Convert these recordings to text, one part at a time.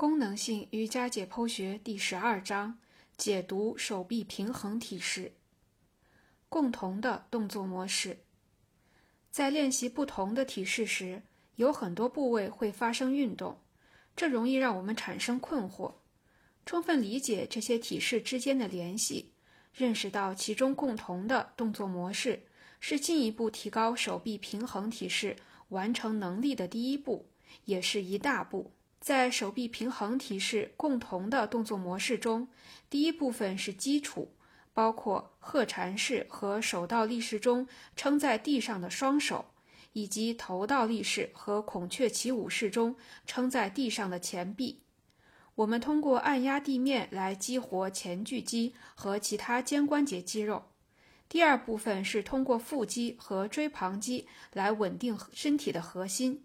功能性瑜伽解剖学第十二章：解读手臂平衡体式。共同的动作模式，在练习不同的体式时，有很多部位会发生运动，这容易让我们产生困惑。充分理解这些体式之间的联系，认识到其中共同的动作模式，是进一步提高手臂平衡体式完成能力的第一步，也是一大步。在手臂平衡体式共同的动作模式中，第一部分是基础，包括鹤蝉式和手倒立式中撑在地上的双手，以及头倒立式和孔雀起舞式中撑在地上的前臂。我们通过按压地面来激活前锯肌和其他肩关节肌肉。第二部分是通过腹肌和椎旁肌来稳定身体的核心。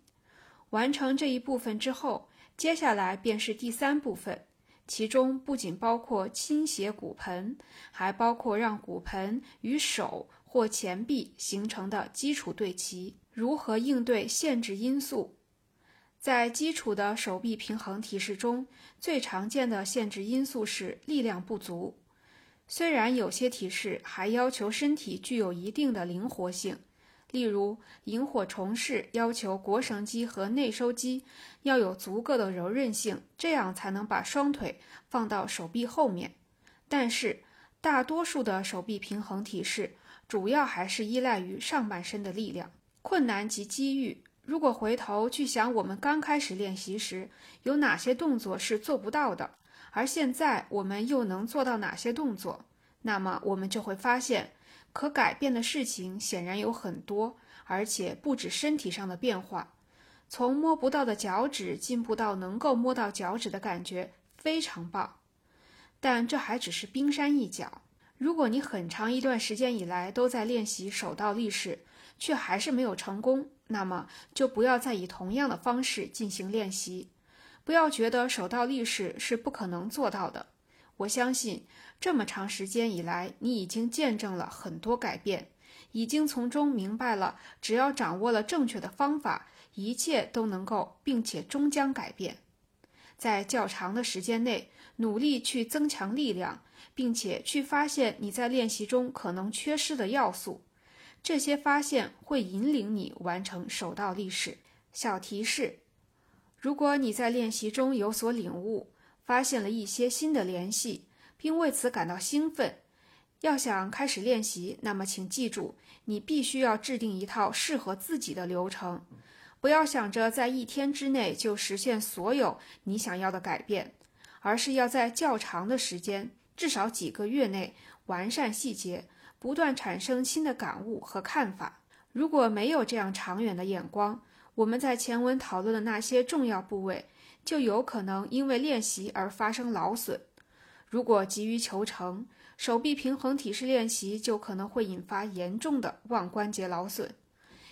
完成这一部分之后，接下来便是第三部分，其中不仅包括倾斜骨盆，还包括让骨盆与手或前臂形成的基础对齐。如何应对限制因素？在基础的手臂平衡体式中，最常见的限制因素是力量不足。虽然有些体式还要求身体具有一定的灵活性。例如，萤火虫式要求腘绳肌和内收肌要有足够的柔韧性，这样才能把双腿放到手臂后面。但是，大多数的手臂平衡体式主要还是依赖于上半身的力量。困难及机遇，如果回头去想我们刚开始练习时有哪些动作是做不到的，而现在我们又能做到哪些动作，那么我们就会发现。可改变的事情显然有很多，而且不止身体上的变化。从摸不到的脚趾进步到能够摸到脚趾的感觉，非常棒。但这还只是冰山一角。如果你很长一段时间以来都在练习手倒立式，却还是没有成功，那么就不要再以同样的方式进行练习。不要觉得手倒立式是不可能做到的。我相信，这么长时间以来，你已经见证了很多改变，已经从中明白了，只要掌握了正确的方法，一切都能够，并且终将改变。在较长的时间内，努力去增强力量，并且去发现你在练习中可能缺失的要素，这些发现会引领你完成手倒立式。小提示：如果你在练习中有所领悟，发现了一些新的联系，并为此感到兴奋。要想开始练习，那么请记住，你必须要制定一套适合自己的流程。不要想着在一天之内就实现所有你想要的改变，而是要在较长的时间，至少几个月内完善细节，不断产生新的感悟和看法。如果没有这样长远的眼光，我们在前文讨论的那些重要部位。就有可能因为练习而发生劳损。如果急于求成，手臂平衡体式练习就可能会引发严重的腕关节劳损。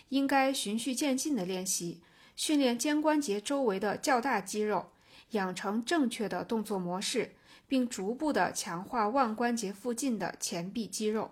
应该循序渐进的练习，训练肩关节周围的较大肌肉，养成正确的动作模式，并逐步的强化腕关节附近的前臂肌肉。